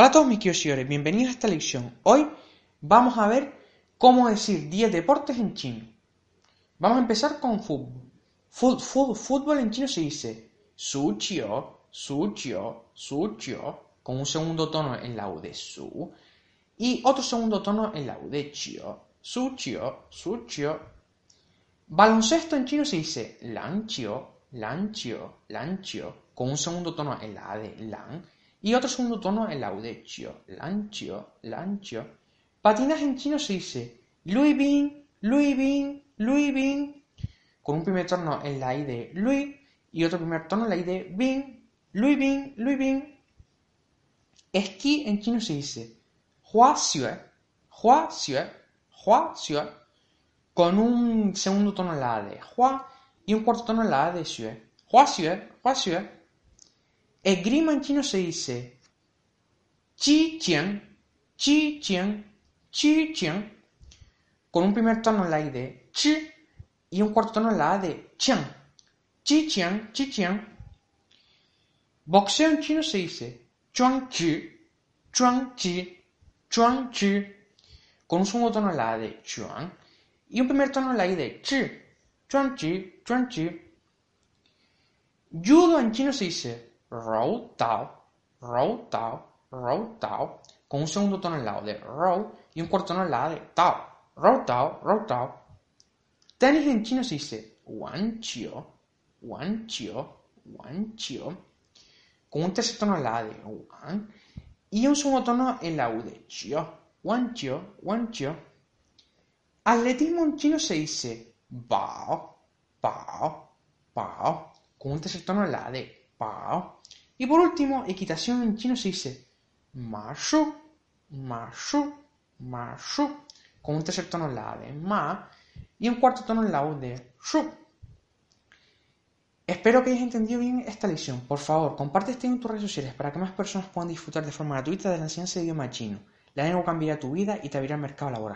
Hola a todos mis queridos bienvenidos a esta lección. Hoy vamos a ver cómo decir 10 deportes en chino. Vamos a empezar con fútbol. Fútbol, fútbol en chino se dice su chio, su chio, su chio, con un segundo tono en la U de su y otro segundo tono en la U de chio, su chio, su chio. Baloncesto en chino se dice lan chio, lan chio, lan chio, con un segundo tono en la A de lan y otro segundo tono en la U de chio, lan chio, lan chio. Patinaje en chino se dice lui bin, lui bin, lui bin, con un primer tono en la I de Louis y otro primer tono en la I de Bing, Louis Bing, Louis Bing. Esquí en chino se dice Hua Xue, Hua Xue, Hua Xue, con un segundo tono en la A de Hua y un cuarto tono en la A de Xue. Hua Xue, Hua Xue. Esgrima en chino se dice Chi Qian, Chi Qian, Chi Qian, con un primer tono en la I de Chi y un cuarto tono en la A de Qiang. Chi Qiang, Chi Qiang. Boxeo en chino se dice Chuang Chi, Chuang Chi, Chuang Chi, con un segundo tono en la A de Chuang y un primer tono en la I de Chi, Chuang Chi, Chuang Chi. Judo en chino se dice Rou Tao, Rou Tao, Rou Tao, con un segundo tono en la O de Rou y un cuarto tono en la A de Tao, Rou Tao, Rou Tao. Tenis en chino se dice Wan Chio, Wan Chio, Wan Chio, con un tercer tono en la A de Wan y un segundo tono en la U de Chio, Wan Chio, Wan Chio. Atletismo en chino se dice Bao, Bao, Bao, con un tercer tono en la de Bao. Y por último, equitación en chino se dice Ma Shu, Ma Shu, Ma Shu, con un tercer tono en la de Ma y un cuarto tono en la U de Shu. Espero que hayas entendido bien esta lección. Por favor, comparte este en tus redes sociales para que más personas puedan disfrutar de forma gratuita de la enseñanza de idioma chino. La lengua cambiará tu vida y te abrirá el mercado laboral.